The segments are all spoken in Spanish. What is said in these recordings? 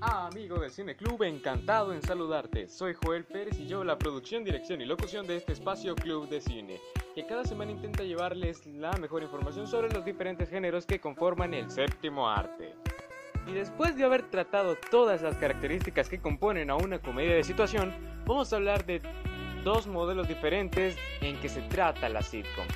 amigo del Cine Club, encantado en saludarte. Soy Joel Pérez y yo la producción, dirección y locución de este espacio Club de Cine, que cada semana intenta llevarles la mejor información sobre los diferentes géneros que conforman el séptimo arte. Y después de haber tratado todas las características que componen a una comedia de situación, vamos a hablar de dos modelos diferentes en que se trata la sitcom.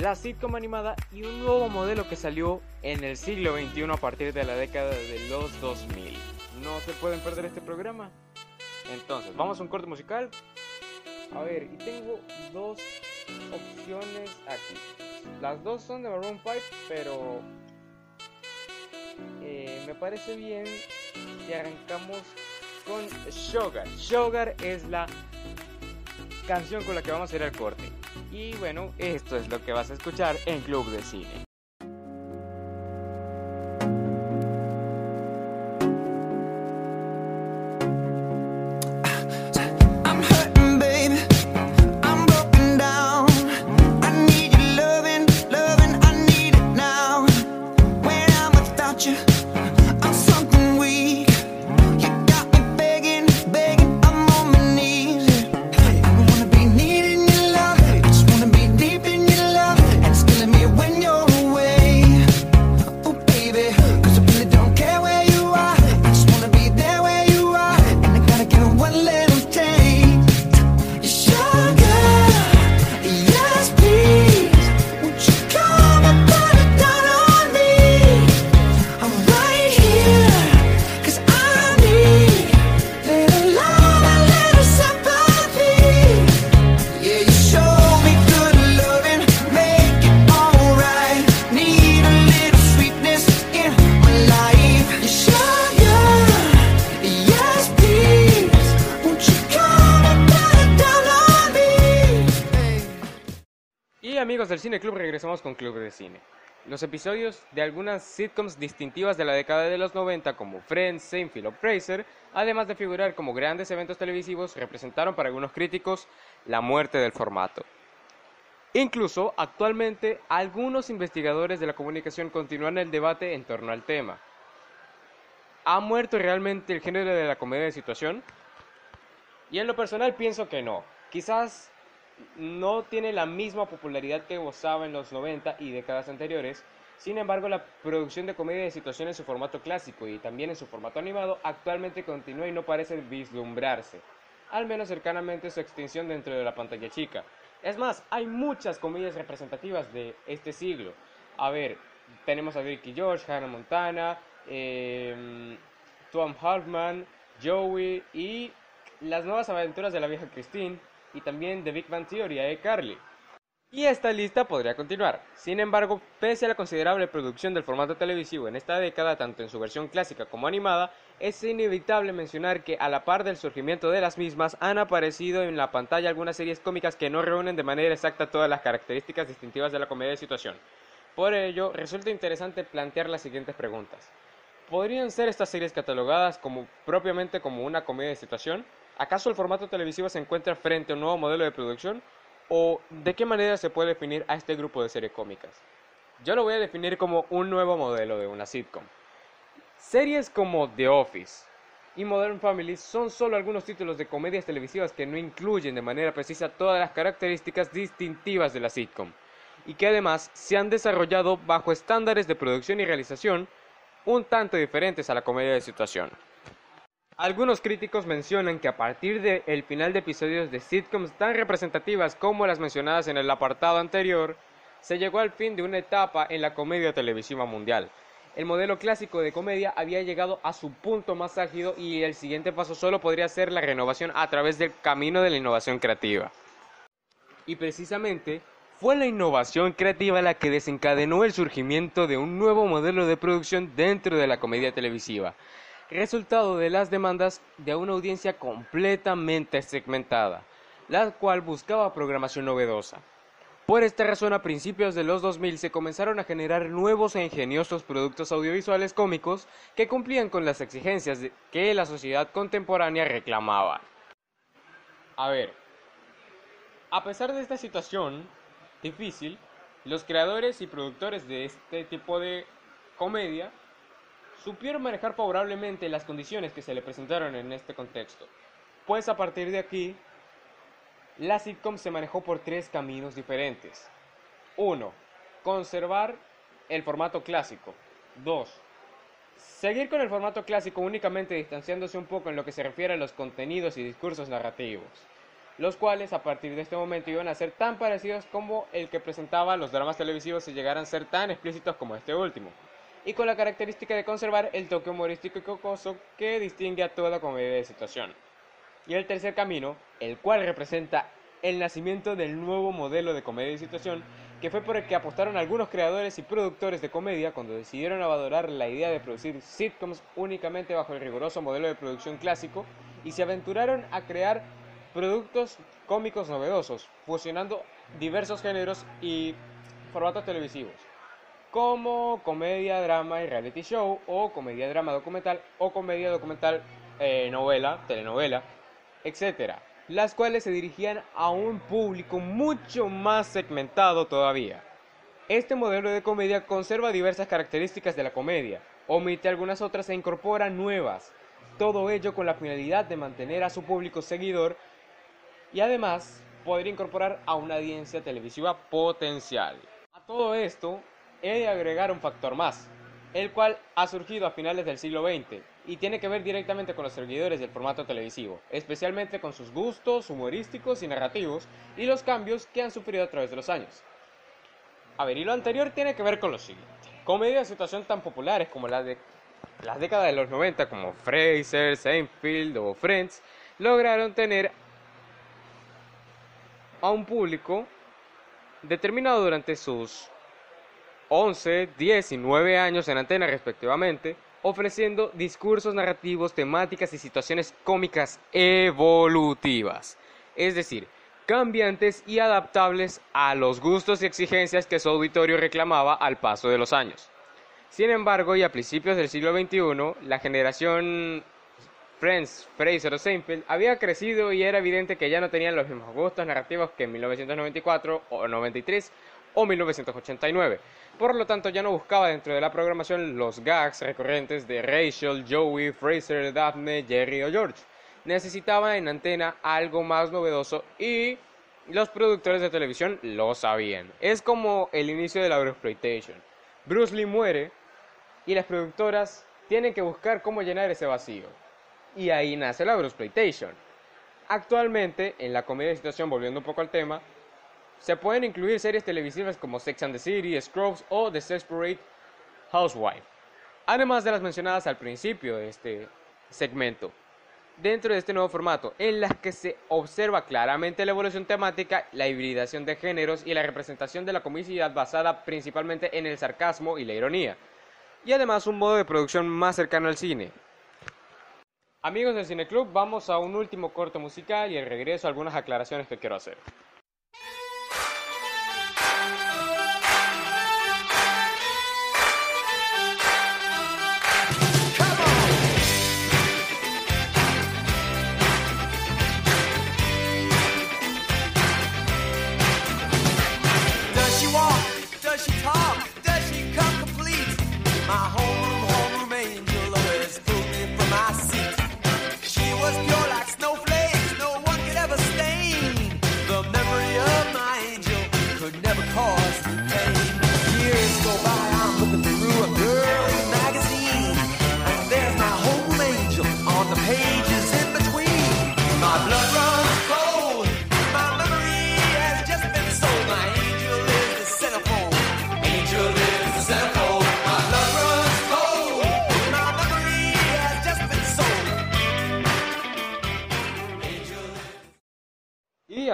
La sitcom animada y un nuevo modelo que salió en el siglo XXI a partir de la década de los 2000. No se pueden perder este programa. Entonces, vamos a un corte musical. A ver, y tengo dos opciones aquí. Las dos son de Maroon 5, pero eh, me parece bien que arrancamos con Sugar. Sugar es la canción con la que vamos a ir al corte. Y bueno, esto es lo que vas a escuchar en Club de Cine. Del Cine Club, regresamos con Club de Cine. Los episodios de algunas sitcoms distintivas de la década de los 90 como Friends, Seinfeld o Fraser, además de figurar como grandes eventos televisivos, representaron para algunos críticos la muerte del formato. Incluso, actualmente, algunos investigadores de la comunicación continúan el debate en torno al tema. ¿Ha muerto realmente el género de la comedia de situación? Y en lo personal pienso que no. Quizás no tiene la misma popularidad que gozaba en los 90 y décadas anteriores. Sin embargo, la producción de comedia de situación en su formato clásico y también en su formato animado actualmente continúa y no parece vislumbrarse, al menos cercanamente su extinción dentro de la pantalla chica. Es más, hay muchas comedias representativas de este siglo. A ver, tenemos a Drake y George, Hannah Montana, eh, Tom Halfman, Joey y las nuevas aventuras de la vieja Christine y también The Big Bang Theory de Carly. Y esta lista podría continuar. Sin embargo, pese a la considerable producción del formato televisivo en esta década, tanto en su versión clásica como animada, es inevitable mencionar que a la par del surgimiento de las mismas han aparecido en la pantalla algunas series cómicas que no reúnen de manera exacta todas las características distintivas de la comedia de situación. Por ello, resulta interesante plantear las siguientes preguntas. ¿Podrían ser estas series catalogadas como propiamente como una comedia de situación? ¿Acaso el formato televisivo se encuentra frente a un nuevo modelo de producción? ¿O de qué manera se puede definir a este grupo de series cómicas? Yo lo voy a definir como un nuevo modelo de una sitcom. Series como The Office y Modern Family son solo algunos títulos de comedias televisivas que no incluyen de manera precisa todas las características distintivas de la sitcom y que además se han desarrollado bajo estándares de producción y realización un tanto diferentes a la comedia de situación. Algunos críticos mencionan que a partir del final de episodios de sitcoms tan representativas como las mencionadas en el apartado anterior, se llegó al fin de una etapa en la comedia televisiva mundial. El modelo clásico de comedia había llegado a su punto más álgido y el siguiente paso solo podría ser la renovación a través del camino de la innovación creativa. Y precisamente fue la innovación creativa la que desencadenó el surgimiento de un nuevo modelo de producción dentro de la comedia televisiva, resultado de las demandas de una audiencia completamente segmentada, la cual buscaba programación novedosa. Por esta razón, a principios de los 2000 se comenzaron a generar nuevos e ingeniosos productos audiovisuales cómicos que cumplían con las exigencias que la sociedad contemporánea reclamaba. A ver, a pesar de esta situación difícil, los creadores y productores de este tipo de comedia supieron manejar favorablemente las condiciones que se le presentaron en este contexto. Pues a partir de aquí, la sitcom se manejó por tres caminos diferentes. 1. Conservar el formato clásico. 2. Seguir con el formato clásico únicamente distanciándose un poco en lo que se refiere a los contenidos y discursos narrativos, los cuales a partir de este momento iban a ser tan parecidos como el que presentaba los dramas televisivos si llegaran a ser tan explícitos como este último, y con la característica de conservar el toque humorístico y cocoso que distingue a toda comedia de situación. Y el tercer camino, el cual representa el nacimiento del nuevo modelo de comedia de situación, que fue por el que apostaron algunos creadores y productores de comedia cuando decidieron abandonar la idea de producir sitcoms únicamente bajo el riguroso modelo de producción clásico y se aventuraron a crear productos cómicos novedosos, fusionando diversos géneros y formatos televisivos, como comedia, drama y reality show, o comedia, drama, documental, o comedia, documental, eh, novela, telenovela, etc las cuales se dirigían a un público mucho más segmentado todavía. Este modelo de comedia conserva diversas características de la comedia, omite algunas otras e incorpora nuevas, todo ello con la finalidad de mantener a su público seguidor y además poder incorporar a una audiencia televisiva potencial. A todo esto, he de agregar un factor más, el cual ha surgido a finales del siglo XX y tiene que ver directamente con los seguidores del formato televisivo, especialmente con sus gustos humorísticos y narrativos y los cambios que han sufrido a través de los años. A ver, y lo anterior tiene que ver con lo siguiente. Comedias de situación tan populares como las de las décadas de los 90 como Fraser, Seinfeld o Friends lograron tener a un público determinado durante sus 11, 10 y 9 años en antena respectivamente, ofreciendo discursos narrativos, temáticas y situaciones cómicas evolutivas, es decir, cambiantes y adaptables a los gustos y exigencias que su auditorio reclamaba al paso de los años. Sin embargo, y a principios del siglo XXI, la generación Friends, Fraser o Seinfeld había crecido y era evidente que ya no tenían los mismos gustos narrativos que en 1994 o 93 o 1989 por lo tanto, ya no buscaba dentro de la programación los gags recurrentes de Rachel, Joey, Fraser, Daphne, Jerry o George. Necesitaba en antena algo más novedoso y los productores de televisión lo sabían. Es como el inicio de la Bruce Bruce Lee muere y las productoras tienen que buscar cómo llenar ese vacío. Y ahí nace la Bruce Actualmente, en la comedia de situación, volviendo un poco al tema, se pueden incluir series televisivas como Sex and the City, Scrubs o The Desperate Housewife, además de las mencionadas al principio de este segmento. Dentro de este nuevo formato, en las que se observa claramente la evolución temática, la hibridación de géneros y la representación de la comicidad basada principalmente en el sarcasmo y la ironía, y además un modo de producción más cercano al cine. Amigos del Cine Club, vamos a un último corto musical y al regreso algunas aclaraciones que quiero hacer.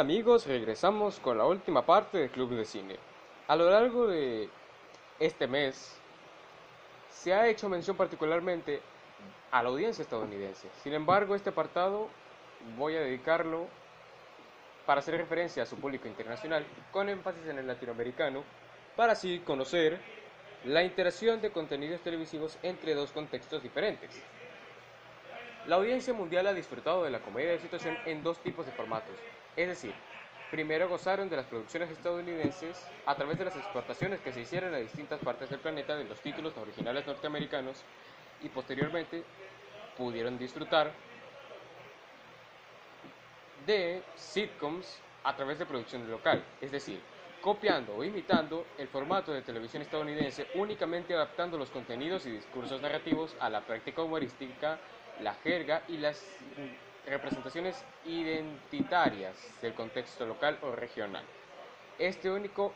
Amigos, regresamos con la última parte del Club de Cine. A lo largo de este mes se ha hecho mención particularmente a la audiencia estadounidense. Sin embargo, este apartado voy a dedicarlo para hacer referencia a su público internacional, con énfasis en el latinoamericano, para así conocer la interacción de contenidos televisivos entre dos contextos diferentes. La audiencia mundial ha disfrutado de la comedia de situación en dos tipos de formatos, es decir, primero gozaron de las producciones estadounidenses a través de las exportaciones que se hicieron a distintas partes del planeta de los títulos originales norteamericanos y posteriormente pudieron disfrutar de sitcoms a través de producción local, es decir, copiando o imitando el formato de televisión estadounidense, únicamente adaptando los contenidos y discursos narrativos a la práctica humorística, la jerga y las representaciones identitarias del contexto local o regional. Este único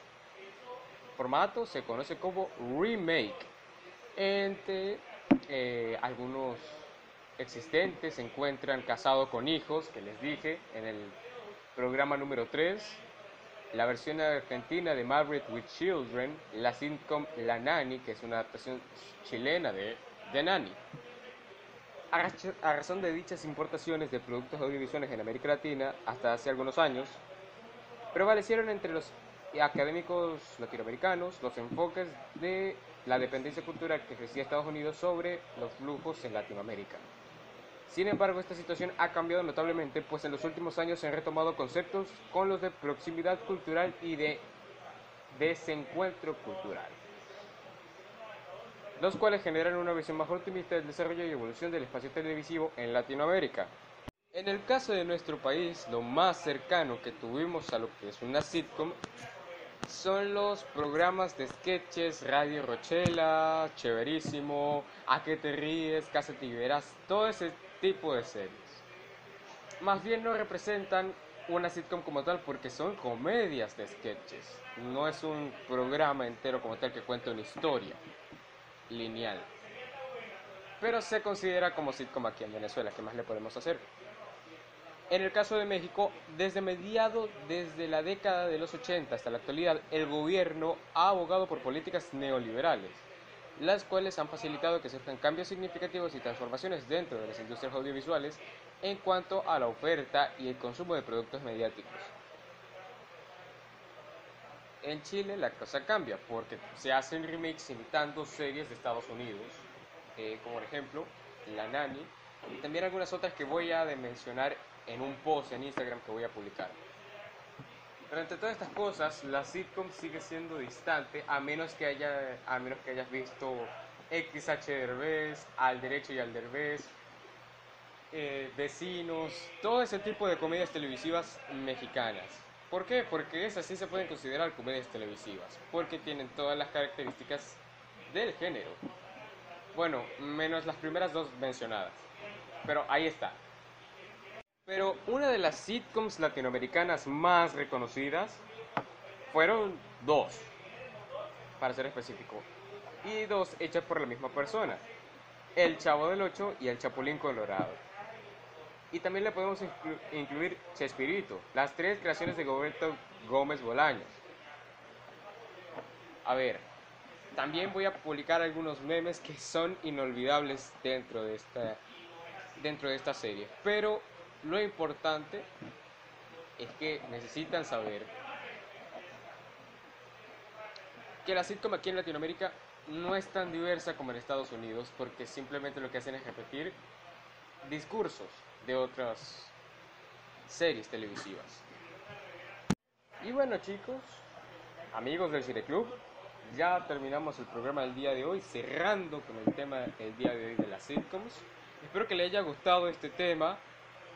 formato se conoce como remake. Entre eh, algunos existentes se encuentran Casado con Hijos, que les dije en el programa número 3, la versión argentina de Margaret with Children, la sitcom La Nani, que es una adaptación chilena de The Nanny. A razón de dichas importaciones de productos audiovisuales en América Latina hasta hace algunos años, prevalecieron entre los académicos latinoamericanos los enfoques de la dependencia cultural que ejercía Estados Unidos sobre los flujos en Latinoamérica. Sin embargo, esta situación ha cambiado notablemente, pues en los últimos años se han retomado conceptos con los de proximidad cultural y de desencuentro cultural, los cuales generan una visión más optimista del desarrollo y evolución del espacio televisivo en Latinoamérica. En el caso de nuestro país, lo más cercano que tuvimos a lo que es una sitcom son los programas de sketches, Radio Rochela, Chéverísimo, A que te ríes, Casa Tiberas, todo ese tipo de series. Más bien no representan una sitcom como tal porque son comedias de sketches. No es un programa entero como tal que cuenta una historia lineal. Pero se considera como sitcom aquí en Venezuela. ¿Qué más le podemos hacer? En el caso de México, desde mediados, desde la década de los 80 hasta la actualidad, el gobierno ha abogado por políticas neoliberales, las cuales han facilitado que surjan cambios significativos y transformaciones dentro de las industrias audiovisuales en cuanto a la oferta y el consumo de productos mediáticos. En Chile la cosa cambia porque se hacen remakes imitando series de Estados Unidos, eh, como por ejemplo La Nani, y también algunas otras que voy a mencionar en un post en Instagram que voy a publicar. Pero entre todas estas cosas, la sitcom sigue siendo distante a menos que haya, a menos que hayas visto XH Derbez, Al Derecho y Al Derbez, eh, Vecinos, todo ese tipo de comedias televisivas mexicanas. ¿Por qué? Porque esas sí se pueden considerar comedias televisivas, porque tienen todas las características del género. Bueno, menos las primeras dos mencionadas. Pero ahí está. Pero una de las sitcoms latinoamericanas más reconocidas fueron dos, para ser específico, y dos hechas por la misma persona, El Chavo del Ocho y El Chapulín Colorado. Y también le podemos inclu- incluir Chespirito, las tres creaciones de Roberto Gómez Bolaños. A ver, también voy a publicar algunos memes que son inolvidables dentro de esta, dentro de esta serie. Pero lo importante es que necesitan saber que la sitcom aquí en Latinoamérica no es tan diversa como en Estados Unidos porque simplemente lo que hacen es repetir discursos de otras series televisivas. Y bueno chicos, amigos del Cine Club, ya terminamos el programa del día de hoy, cerrando con el tema del día de hoy de las sitcoms. Espero que le haya gustado este tema.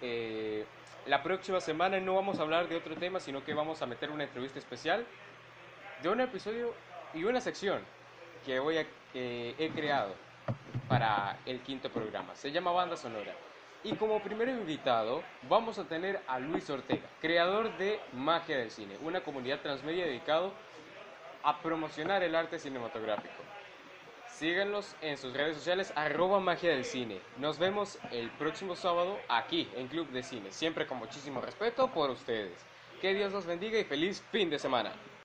Eh, la próxima semana no vamos a hablar de otro tema, sino que vamos a meter una entrevista especial de un episodio y una sección que que he creado para el quinto programa. Se llama Banda Sonora. Y como primer invitado vamos a tener a Luis Ortega, creador de Magia del Cine, una comunidad transmedia dedicado a promocionar el arte cinematográfico. Síganlos en sus redes sociales, arroba magia del cine. Nos vemos el próximo sábado aquí en Club de Cine, siempre con muchísimo respeto por ustedes. Que Dios los bendiga y feliz fin de semana.